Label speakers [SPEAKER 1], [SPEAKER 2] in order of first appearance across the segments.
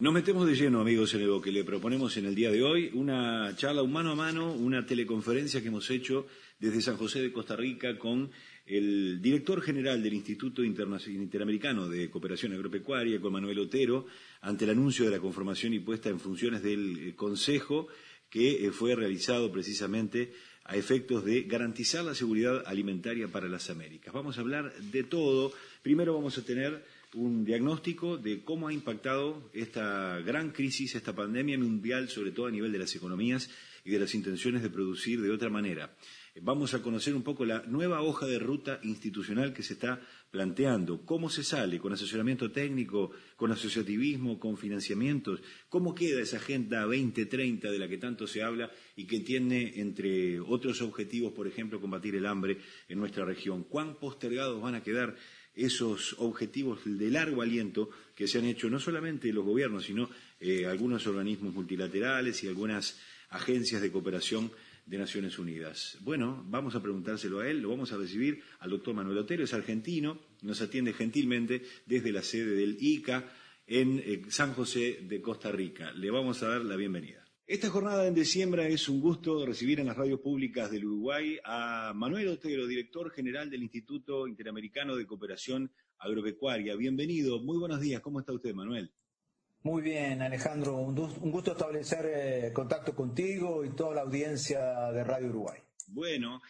[SPEAKER 1] Nos metemos de lleno, amigos, en lo que le proponemos en el día de hoy, una charla un mano a mano, una teleconferencia que hemos hecho desde San José de Costa Rica con el director general del Instituto Interamericano de Cooperación Agropecuaria, con Manuel Otero, ante el anuncio de la conformación y puesta en funciones del eh, Consejo que eh, fue realizado precisamente a efectos de garantizar la seguridad alimentaria para las Américas. Vamos a hablar de todo. Primero vamos a tener un diagnóstico de cómo ha impactado esta gran crisis, esta pandemia mundial, sobre todo a nivel de las economías y de las intenciones de producir de otra manera. Vamos a conocer un poco la nueva hoja de ruta institucional que se está planteando, cómo se sale con asesoramiento técnico, con asociativismo, con financiamientos, cómo queda esa Agenda 2030 de la que tanto se habla y que tiene, entre otros objetivos, por ejemplo, combatir el hambre en nuestra región. ¿Cuán postergados van a quedar esos objetivos de largo aliento que se han hecho no solamente los gobiernos, sino eh, algunos organismos multilaterales y algunas agencias de cooperación de Naciones Unidas. Bueno, vamos a preguntárselo a él, lo vamos a recibir al doctor Manuel Otero, es argentino, nos atiende gentilmente desde la sede del ICA en eh, San José de Costa Rica. Le vamos a dar la bienvenida. Esta jornada en diciembre es un gusto recibir en las radios públicas del Uruguay a Manuel Otero, director general del Instituto Interamericano de Cooperación Agropecuaria. Bienvenido, muy buenos días. ¿Cómo está usted, Manuel?
[SPEAKER 2] Muy bien, Alejandro. Un, gusto establecer eh, contacto contigo y toda la audiencia de Radio Uruguay.
[SPEAKER 1] Bueno,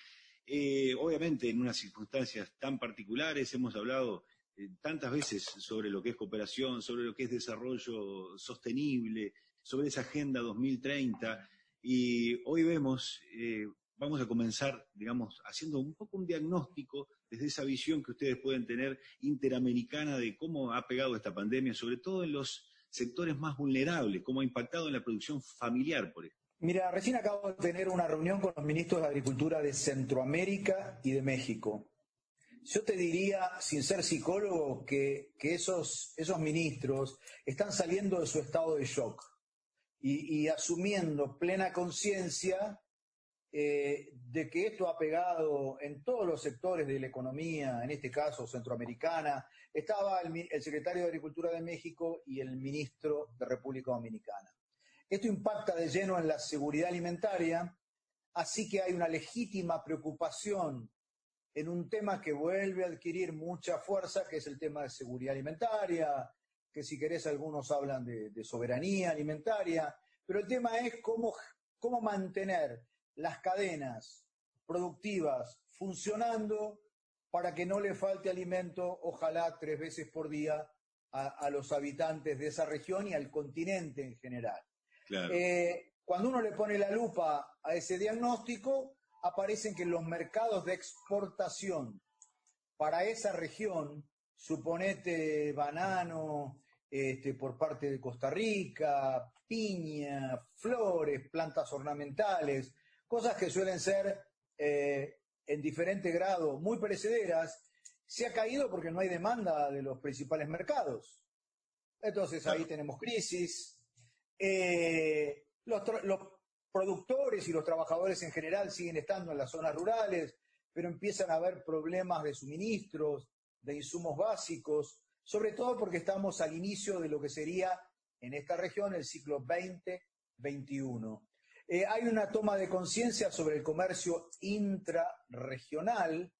[SPEAKER 1] eh, obviamente en unas circunstancias tan particulares hemos hablado eh, tantas veces sobre lo que es cooperación, sobre lo que es desarrollo sostenible, sobre esa Agenda 2030 y hoy vemos, eh, vamos a comenzar, digamos, haciendo un poco un diagnóstico desde esa visión que ustedes pueden tener interamericana de cómo ha pegado esta pandemia, sobre todo en los sectores más vulnerables, cómo ha impactado en la producción familiar, por ejemplo.
[SPEAKER 2] Mira, recién acabo de tener una reunión con los ministros de Agricultura de Centroamérica y de México. Yo te diría, sin ser psicólogo, que, que esos, esos ministros están saliendo de su estado de shock y, asumiendo plena conciencia eh, de que esto ha pegado en todos los sectores de la economía, en este caso centroamericana. Estaba el, el, secretario de Agricultura de México y el ministro de República Dominicana. Esto impacta de lleno en la seguridad alimentaria, así que hay una legítima preocupación en un tema que vuelve a adquirir mucha fuerza, que es el tema de seguridad alimentaria, que si querés algunos hablan de, soberanía alimentaria, pero el tema es cómo, cómo mantener las cadenas productivas funcionando para que no le falte alimento, ojalá tres veces por día, a, los habitantes de esa región y al continente en general. Eh, cuando uno le pone la lupa a ese diagnóstico, aparecen que los mercados de exportación para esa región suponete banano este, por parte de Costa Rica, piña, flores, plantas ornamentales, cosas que suelen ser eh, en diferente grado muy perecederas, se ha caído porque no hay demanda de los principales mercados. Entonces ahí tenemos crisis. Eh, los, los productores y los trabajadores en general siguen estando en las zonas rurales, pero empiezan a haber problemas de suministros, de insumos básicos, sobre todo porque estamos al inicio de lo que sería en esta región el ciclo 2021. Eh, hay una toma de conciencia sobre el comercio intrarregional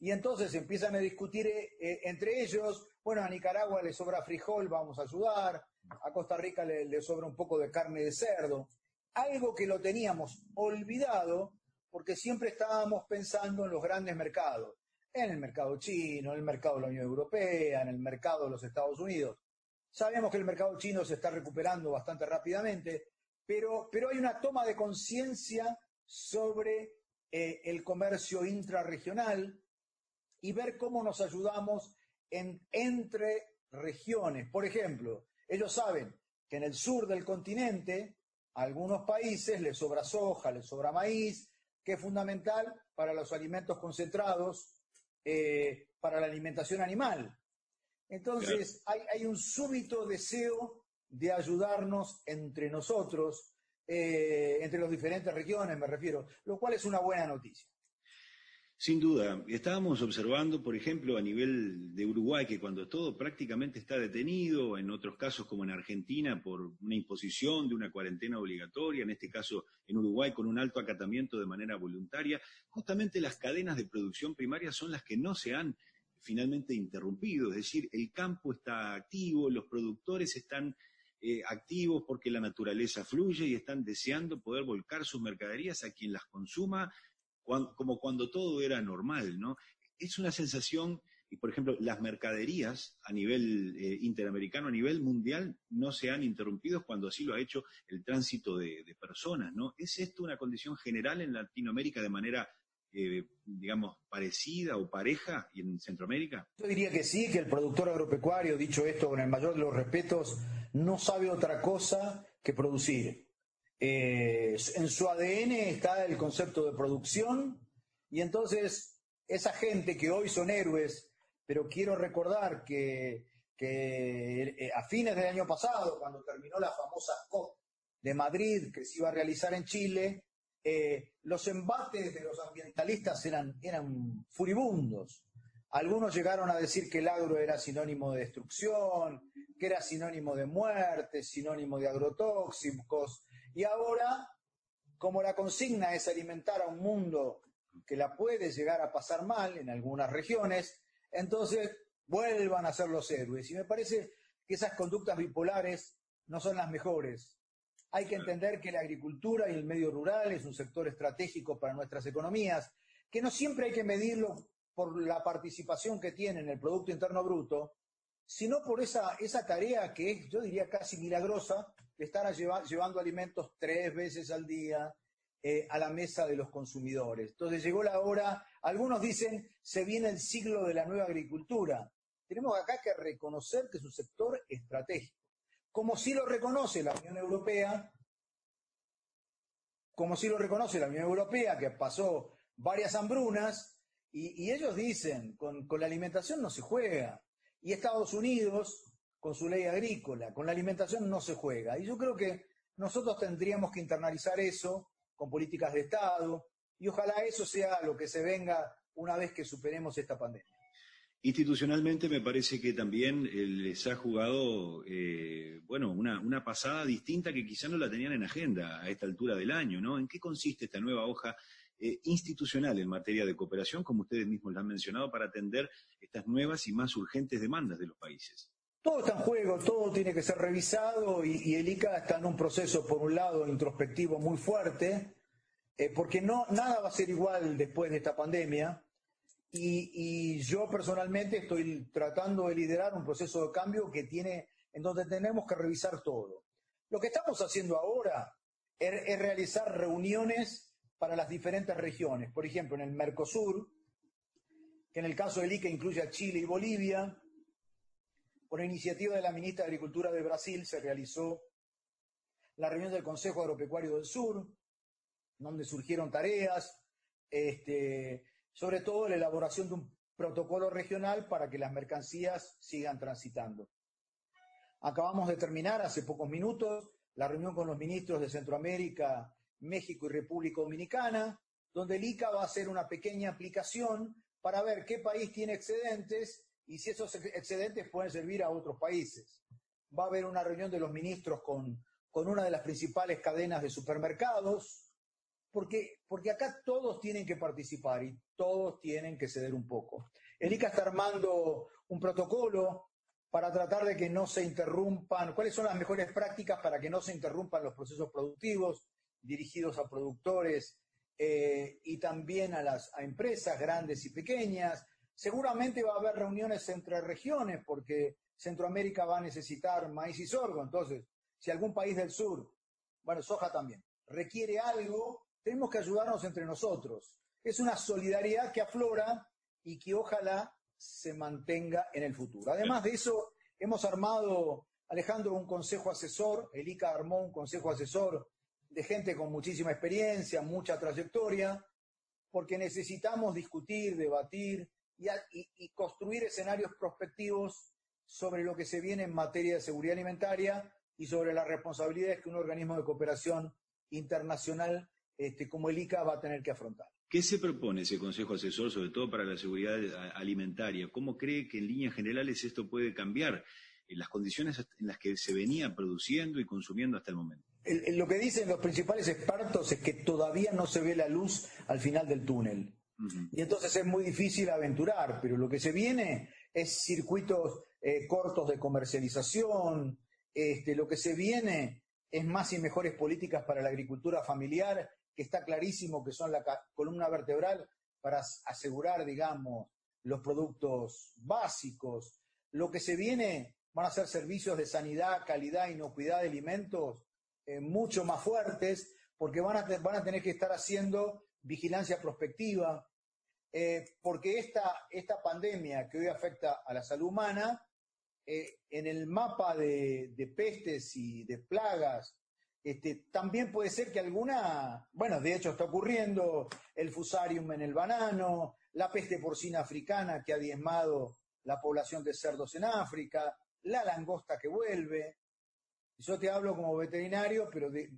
[SPEAKER 2] y entonces empiezan a discutir eh, eh, entre ellos, bueno, a Nicaragua le sobra frijol, vamos a ayudar, a Costa Rica le sobra un poco de carne de cerdo, algo que lo teníamos olvidado porque siempre estábamos pensando en los grandes mercados en el mercado chino, en el mercado de la Unión Europea, en el mercado de los Estados Unidos. Sabemos que el mercado chino se está recuperando bastante rápidamente, pero, pero hay una toma de conciencia sobre eh, el comercio intrarregional y ver cómo nos ayudamos en, entre regiones. Por ejemplo, ellos saben que en el sur del continente a algunos países les sobra soja, les sobra maíz, que es fundamental para los alimentos concentrados eh, para la alimentación animal. Entonces, hay, un súbito deseo de ayudarnos entre nosotros, eh, entre las diferentes regiones, me refiero, lo cual es una buena noticia.
[SPEAKER 1] Sin duda. Estábamos observando, por ejemplo, a nivel de Uruguay, que cuando todo prácticamente está detenido, en otros casos como en Argentina, por una imposición de una cuarentena obligatoria, en este caso en Uruguay con un alto acatamiento de manera voluntaria, justamente las cadenas de producción primaria son las que no se han finalmente interrumpido. Es decir, el campo está activo, los productores están eh, activos porque la naturaleza fluye y están deseando poder volcar sus mercaderías a quien las consuma como cuando todo era normal, ¿no? Es una sensación, y por ejemplo, las mercaderías a nivel eh, interamericano, a nivel mundial, no se han interrumpido cuando así lo ha hecho el tránsito de, personas, ¿no? ¿Es esto una condición general en Latinoamérica de manera eh, digamos, parecida o pareja en Centroamérica?
[SPEAKER 2] Yo diría que sí, que el productor agropecuario, dicho esto con el mayor de los respetos, no sabe otra cosa que producir. En su ADN está el concepto de producción y entonces esa gente que hoy son héroes, pero quiero recordar que, eh, a fines del año pasado, cuando terminó la famosa COP de Madrid que se iba a realizar en Chile, eh, los embates de los ambientalistas eran, eran furibundos. Algunos llegaron a decir que el agro era sinónimo de destrucción, que era sinónimo de muerte, sinónimo de agrotóxicos, y ahora, como la consigna es alimentar a un mundo que la puede llegar a pasar mal en algunas regiones, entonces vuelvan a ser los héroes. Y me parece que esas conductas bipolares no son las mejores. Hay que entender que la agricultura y el medio rural es un sector estratégico para nuestras economías, que no siempre hay que medirlo por la participación que tiene en el Producto Interno Bruto, sino por esa, esa tarea que es, yo diría, casi milagrosa de estar llevando alimentos tres veces al día eh, a la mesa de los consumidores. Entonces llegó la hora, algunos dicen, se viene el siglo de la nueva agricultura. Tenemos acá que reconocer que es un sector estratégico, como si lo reconoce la Unión Europea, como si lo reconoce la Unión Europea, que pasó varias hambrunas, y, ellos dicen, con la alimentación no se juega. Y Estados Unidos, con su ley agrícola, con la alimentación no se juega. Y yo creo que nosotros tendríamos que internalizar eso con políticas de Estado y ojalá eso sea lo que se venga una vez que superemos esta pandemia.
[SPEAKER 1] Institucionalmente me parece que también eh, les ha jugado, eh, bueno, una, pasada distinta que quizá no la tenían en agenda a esta altura del año, ¿no? ¿En qué consiste esta nueva hoja eh, institucional en materia de cooperación, como ustedes mismos lo han mencionado, para atender estas nuevas y más urgentes demandas de los países?
[SPEAKER 2] Todo está en juego, todo tiene que ser revisado y, el ICA está en un proceso, por un lado, introspectivo muy fuerte, eh, porque nada va a ser igual después de esta pandemia. Y, yo personalmente estoy tratando de liderar un proceso de cambio que tiene, en donde tenemos que revisar todo. Lo que estamos haciendo ahora es realizar reuniones para las diferentes regiones. Por ejemplo, en el Mercosur, que en el caso del ICA incluye a Chile y Bolivia, por iniciativa de la ministra de Agricultura de Brasil se realizó la reunión del Consejo Agropecuario del Sur, donde surgieron tareas, este, sobre todo la elaboración de un protocolo regional para que las mercancías sigan transitando. Acabamos de terminar hace pocos minutos la reunión con los ministros de Centroamérica, México y República Dominicana, donde el ICA va a hacer una pequeña aplicación para ver qué país tiene excedentes y si esos excedentes pueden servir a otros países. Va a haber una reunión de los ministros con, con una de las principales cadenas de supermercados, porque, porque acá todos tienen que participar y todos tienen que ceder un poco. El ICA está armando un protocolo para tratar de que no se interrumpan, cuáles son las mejores prácticas para que no se interrumpan los procesos productivos dirigidos a productores eh, y también a las a empresas grandes y pequeñas, Seguramente va a haber reuniones entre regiones porque Centroamérica va a necesitar maíz y sorgo. Entonces, si algún país del sur, bueno, soja también, requiere algo, tenemos que ayudarnos entre nosotros. Es una solidaridad que aflora y que ojalá se mantenga en el futuro. Además de eso, hemos armado, Alejandro, un consejo asesor, el ICA armó un consejo asesor de gente con muchísima experiencia, mucha trayectoria, porque necesitamos discutir, debatir, y, construir escenarios prospectivos sobre lo que se viene en materia de seguridad alimentaria y sobre las responsabilidades que un organismo de cooperación internacional este, como el ICA va a tener que afrontar.
[SPEAKER 1] ¿Qué se propone ese Consejo Asesor, sobre todo para la seguridad alimentaria? ¿Cómo cree que en líneas generales esto puede cambiar en las condiciones en las que se venía produciendo y consumiendo hasta el momento?
[SPEAKER 2] lo que dicen los principales expertos es que todavía no se ve la luz al final del túnel. Y entonces es muy difícil aventurar, pero lo que se viene es circuitos eh, cortos de comercialización, este, lo que se viene es más y mejores políticas para la agricultura familiar, que está clarísimo que son la columna vertebral para asegurar, digamos, los productos básicos. Lo que se viene van a ser servicios de sanidad, calidad, inocuidad de alimentos eh, mucho más fuertes, porque van a, van a tener que estar haciendo vigilancia prospectiva, eh, porque esta, esta pandemia que hoy afecta a la salud humana, eh, en el mapa de, pestes y de plagas, este, también puede ser que alguna, bueno, de hecho está ocurriendo el fusarium en el banano, la peste porcina africana que ha diezmado la población de cerdos en África, la langosta que vuelve, yo te hablo como veterinario, pero de,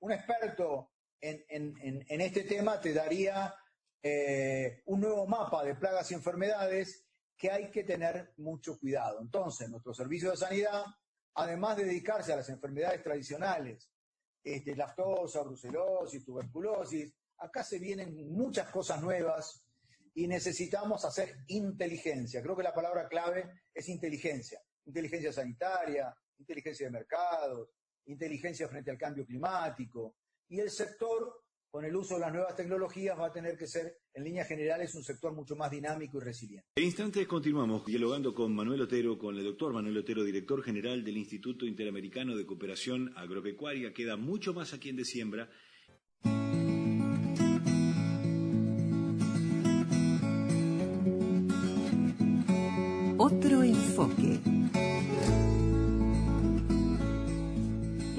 [SPEAKER 2] un experto en, este tema te daría eh, un nuevo mapa de plagas y enfermedades que hay que tener mucho cuidado. Entonces, nuestro servicio de sanidad, además de dedicarse a las enfermedades tradicionales, este, lactosa, brucelosis, tuberculosis, acá se vienen muchas cosas nuevas y necesitamos hacer inteligencia. Creo que la palabra clave es inteligencia. Inteligencia sanitaria, inteligencia de mercados, inteligencia frente al cambio climático. Y el sector, con el uso de las nuevas tecnologías, va a tener que ser, en líneas generales, un sector mucho más dinámico y resiliente.
[SPEAKER 1] En instantes continuamos dialogando con Manuel Otero, con el doctor Manuel Otero, director general del Instituto Interamericano de Cooperación Agropecuaria. Queda mucho más aquí en De Siembra.
[SPEAKER 3] Otro enfoque.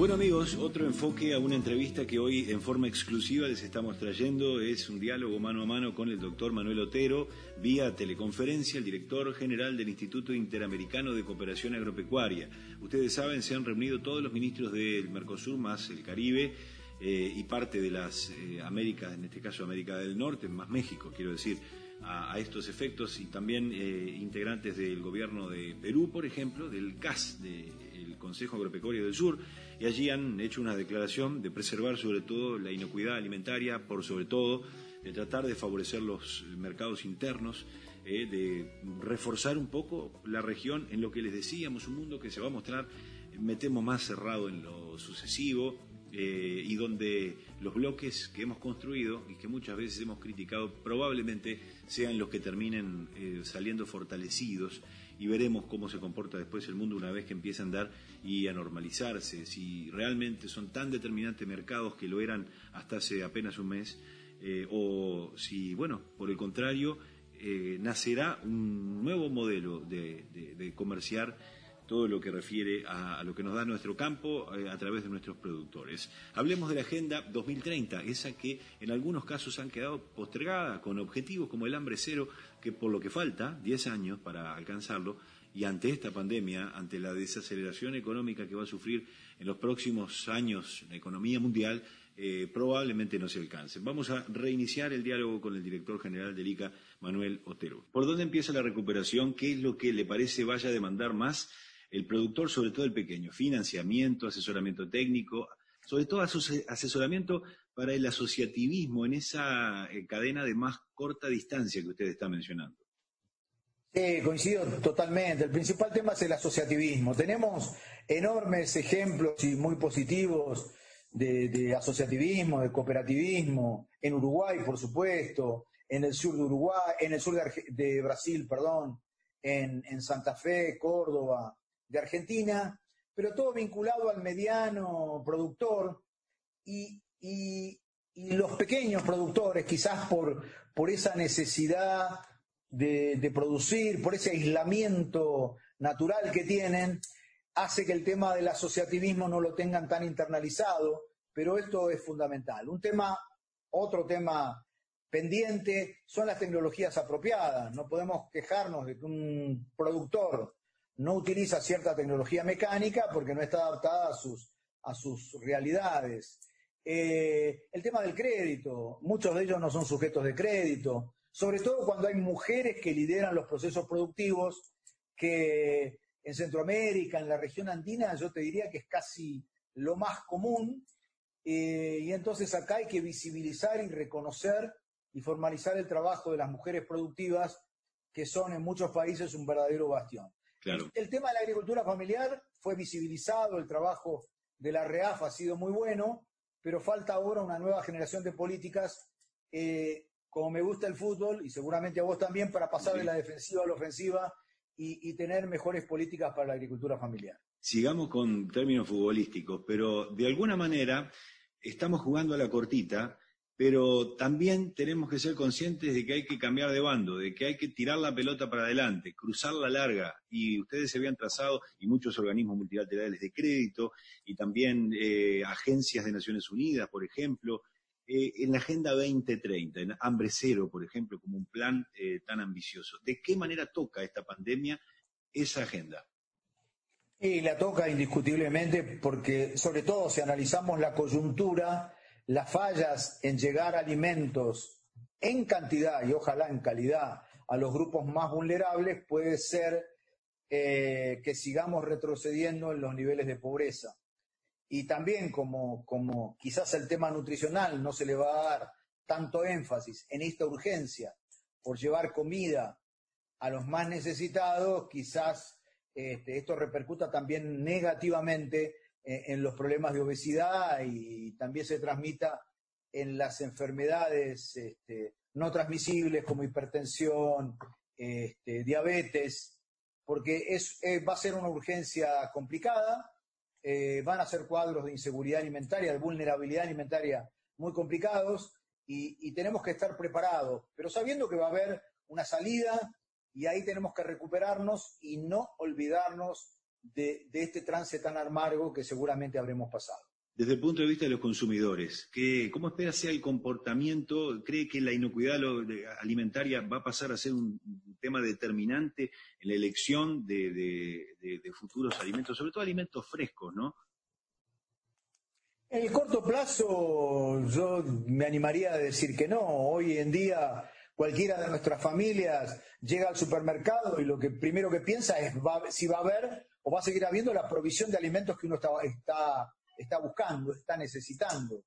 [SPEAKER 1] Bueno amigos, otro enfoque a una entrevista que hoy en forma exclusiva les estamos trayendo es un diálogo mano a mano con el doctor Manuel Otero vía teleconferencia, el director general del Instituto Interamericano de Cooperación Agropecuaria. Ustedes saben, se han reunido todos los ministros del Mercosur más el Caribe eh, y parte de las eh, Américas, en este caso América del Norte, más México, quiero decir, a, estos efectos y también eh, integrantes del gobierno de Perú, por ejemplo, del CAS, del Consejo Agropecuario del Sur y allí han hecho una declaración de preservar sobre todo la inocuidad alimentaria, por sobre todo de tratar de favorecer los mercados internos, eh, de reforzar un poco la región en lo que les decíamos, un mundo que se va a mostrar, me temo, más cerrado en lo sucesivo eh, y donde los bloques que hemos construido y que muchas veces hemos criticado probablemente sean los que terminen eh, saliendo fortalecidos y veremos cómo se comporta después el mundo una vez que empiece a andar y a normalizarse, si realmente son tan determinantes mercados que lo eran hasta hace apenas un mes, eh, o si, bueno, por el contrario, nacerá un nuevo modelo de, comerciar todo lo que refiere a, lo que nos da nuestro campo eh, a través de nuestros productores. Hablemos de la Agenda 2030, esa que en algunos casos han quedado postergada con objetivos como el hambre cero que por lo que falta, 10 años para alcanzarlo, y ante esta pandemia, ante la desaceleración económica que va a sufrir en los próximos años la economía mundial, eh, probablemente no se alcance. Vamos a reiniciar el diálogo con el director general del ICA, Manuel Otero. ¿Por dónde empieza la recuperación? ¿Qué es lo que le parece vaya a demandar más el productor, sobre todo el pequeño? Financiamiento, asesoramiento técnico, sobre todo asesoramiento para el asociativismo en esa eh, cadena de más corta distancia que usted está mencionando.
[SPEAKER 2] Sí, coincido totalmente. El principal tema es el asociativismo. Tenemos enormes ejemplos y muy positivos de, asociativismo, de cooperativismo, en Uruguay, por supuesto, en el sur de Uruguay, en el sur de, Brasil, perdón, en, Santa Fe, Córdoba, de Argentina, pero todo vinculado al mediano productor y, los pequeños productores, quizás por, por esa necesidad de, producir, por ese aislamiento natural que tienen, hace que el tema del asociativismo no lo tengan tan internalizado, pero esto es fundamental. Un tema, otro tema pendiente son las tecnologías apropiadas. No podemos quejarnos de que un productor no utiliza cierta tecnología mecánica porque no está adaptada a sus, a sus realidades. Eh, el tema del crédito, muchos de ellos no son sujetos de crédito, sobre todo cuando hay mujeres que lideran los procesos productivos, que en Centroamérica, en la región andina, yo te diría que es casi lo más común, eh, y entonces acá hay que visibilizar y reconocer y formalizar el trabajo de las mujeres productivas, que son en muchos países un verdadero bastión. El, tema de la agricultura familiar fue visibilizado, el trabajo de la REAF ha sido muy bueno, pero falta ahora una nueva generación de políticas, eh, como me gusta el fútbol, y seguramente a vos también, para pasar de la defensiva a la ofensiva y tener mejores políticas para la agricultura familiar.
[SPEAKER 1] Sigamos con términos futbolísticos, pero de alguna manera estamos jugando a la cortita, pero también tenemos que ser conscientes de que hay que cambiar de bando, de que hay que tirar la pelota para adelante, cruzar la larga. Y ustedes se habían trazado, y muchos organismos multilaterales de crédito, y también eh, agencias de Naciones Unidas, por ejemplo, eh, en la Agenda 2030, en Hambre Cero, por ejemplo, como un plan eh, tan ambicioso. ¿De qué manera toca esta pandemia esa agenda?
[SPEAKER 2] Y la toca indiscutiblemente porque, sobre todo, si analizamos la coyuntura, las fallas en llegar alimentos en cantidad y ojalá en calidad a los grupos más vulnerables puede ser eh, que sigamos retrocediendo en los niveles de pobreza. Y también como, como quizás el tema nutricional no se le va a dar tanto énfasis en esta urgencia por llevar comida a los más necesitados, quizás este, esto repercuta también negativamente en, los problemas de obesidad y también se transmita en las enfermedades este, no transmisibles como hipertensión, este, diabetes, porque es, eh, va a ser una urgencia complicada, eh, van a ser cuadros de inseguridad alimentaria, de vulnerabilidad alimentaria muy complicados y, y tenemos que estar preparados, pero sabiendo que va a haber una salida y ahí tenemos que recuperarnos y no olvidarnos de, este trance tan amargo que seguramente habremos pasado.
[SPEAKER 1] Desde el punto de vista de los consumidores, ¿cómo espera sea el comportamiento? ¿Cree que la inocuidad alimentaria va a pasar a ser un tema determinante en la elección de, de futuros alimentos, sobre todo alimentos frescos, ¿no?
[SPEAKER 2] En el corto plazo, yo me animaría a decir que no. Hoy en día Cualquiera de nuestras familias llega al supermercado y lo que primero que piensa es si va a haber o va a seguir habiendo la provisión de alimentos que uno está, está, está buscando, está necesitando.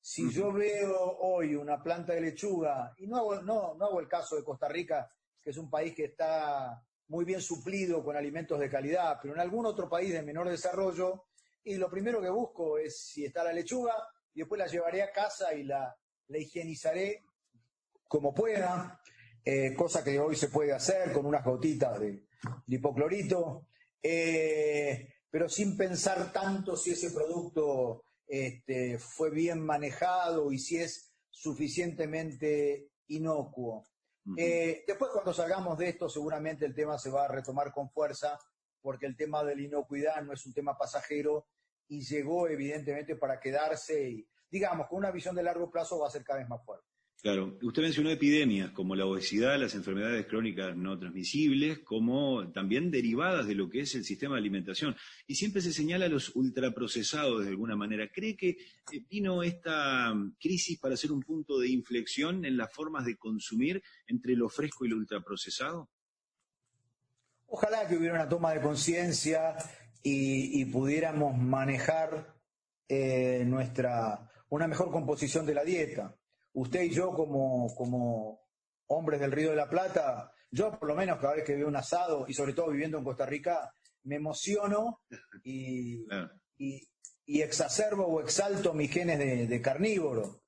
[SPEAKER 2] Si yo veo hoy una planta de lechuga, y no hago, no, no hago el caso de Costa Rica, que es un país que está muy bien suplido con alimentos de calidad, pero en algún otro país de menor desarrollo, y lo primero que busco es si está la lechuga, y después la llevaré a casa y la, la higienizaré como pueda, eh, cosa que hoy se puede hacer con unas gotitas de, hipoclorito, eh, pero sin pensar tanto si ese producto este, fue bien manejado y si es suficientemente inocuo. Eh, después cuando salgamos de esto seguramente el tema se va a retomar con fuerza porque el tema de la inocuidad no es un tema pasajero y llegó evidentemente para quedarse y digamos con una visión de largo plazo va a ser cada vez más fuerte.
[SPEAKER 1] Claro, usted mencionó epidemias como la obesidad, las enfermedades crónicas no transmisibles, como también derivadas de lo que es el sistema de alimentación. Y siempre se señala a los ultraprocesados de alguna manera. ¿Cree que eh, vino esta mm, crisis para ser un punto de inflexión en las formas de consumir entre lo fresco y lo ultraprocesado?
[SPEAKER 2] Ojalá que hubiera una toma de conciencia y, pudiéramos manejar eh, nuestra una mejor composición de la dieta usted y yo como, como hombres del Río de la Plata, yo por lo menos cada vez que veo un asado, y sobre todo viviendo en Costa Rica, me emociono y, y, exacerbo o exalto mis genes de, carnívoro,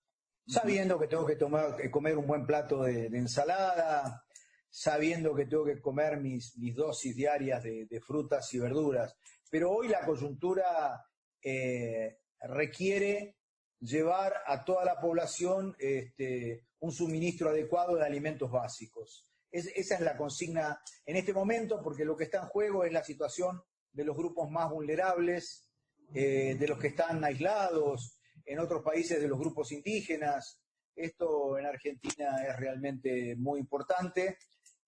[SPEAKER 2] sabiendo que tengo que, tomar, comer un buen plato de, ensalada, sabiendo que tengo que comer mis, mis dosis diarias de, frutas y verduras. Pero hoy la coyuntura eh, requiere llevar a toda la población este, un suministro adecuado de alimentos básicos. esa es la consigna en este momento, porque lo que está en juego es la situación de los grupos más vulnerables, eh, de los que están aislados, en otros países de los grupos indígenas. Esto en Argentina es realmente muy importante,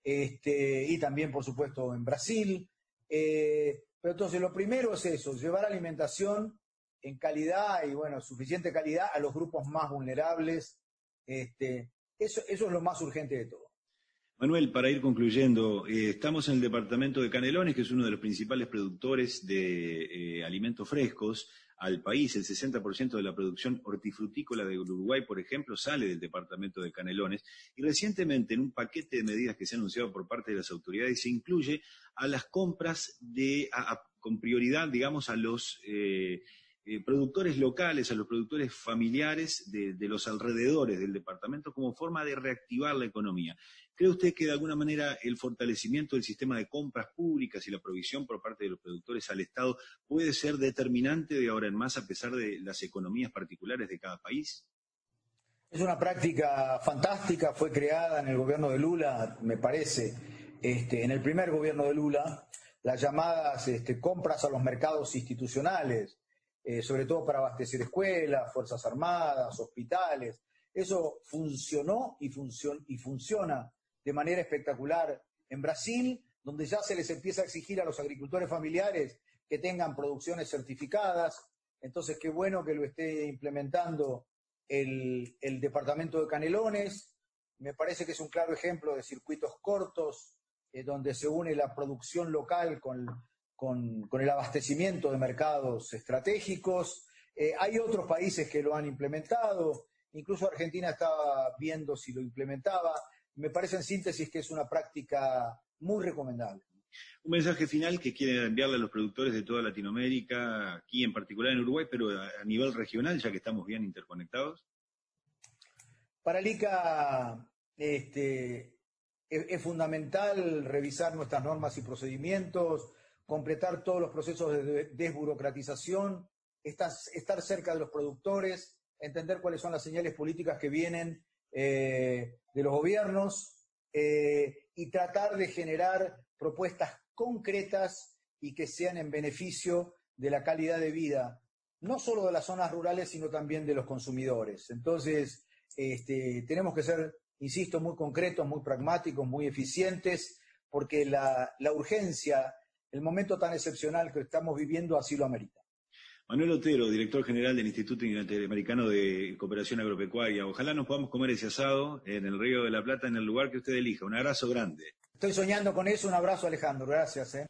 [SPEAKER 2] este, y también, por supuesto, en Brasil. Eh, pero entonces lo primero es eso, llevar alimentación en calidad y bueno, suficiente calidad a los grupos más vulnerables. Este, eso, eso es lo más urgente de todo.
[SPEAKER 1] Manuel, para ir concluyendo, eh, estamos en el departamento de Canelones, que es uno de los principales productores de eh, alimentos frescos al país. El 60% de la producción hortifrutícola de Uruguay, por ejemplo, sale del departamento de Canelones. Y recientemente, en un paquete de medidas que se ha anunciado por parte de las autoridades, se incluye a las compras de, con prioridad, digamos, a los eh, eh, productores locales, a los productores familiares de, los alrededores del departamento como forma de reactivar la economía. ¿Cree usted que de alguna manera el fortalecimiento del sistema de compras públicas y la provisión por parte de los productores al Estado puede ser determinante de ahora en más a pesar de las economías particulares de cada país?
[SPEAKER 2] Es una práctica fantástica, fue creada en el gobierno de Lula, me parece, este, en el primer gobierno de Lula, las llamadas este, compras a los mercados institucionales, eh, sobre todo para abastecer escuelas, Fuerzas Armadas, hospitales. Eso funcionó y, funciona de manera espectacular en Brasil, donde ya se les empieza a exigir a los agricultores familiares que tengan producciones certificadas. Entonces, qué bueno que lo esté implementando el, el departamento de Canelones. Me parece que es un claro ejemplo de circuitos cortos, eh, donde se une la producción local con con, el abastecimiento de mercados estratégicos. Eh, hay otros países que lo han implementado, incluso Argentina estaba viendo si lo implementaba. Me parece en síntesis que es una práctica muy recomendable.
[SPEAKER 1] Un mensaje final que quiere enviarle a los productores de toda Latinoamérica, aquí en particular en Uruguay, pero a, nivel regional, ya que estamos bien interconectados.
[SPEAKER 2] Para el ICA este, es fundamental revisar nuestras normas y procedimientos, completar todos los procesos de desburocratización, estar, cerca de los productores, entender cuáles son las señales políticas que vienen eh, de los gobiernos eh, y tratar de generar propuestas concretas y que sean en beneficio de la calidad de vida, no solo de las zonas rurales, sino también de los consumidores. Entonces, este, tenemos que ser, insisto, muy concretos, muy pragmáticos, muy eficientes, porque la, la urgencia el momento tan excepcional que estamos viviendo así lo amerita.
[SPEAKER 1] Manuel Otero, director general del Instituto Interamericano de Cooperación Agropecuaria. Ojalá nos podamos comer ese asado en el Río de la Plata, en el lugar que usted elija. Un abrazo grande.
[SPEAKER 2] Estoy soñando con eso. Un abrazo, Alejandro. Gracias. ¿eh?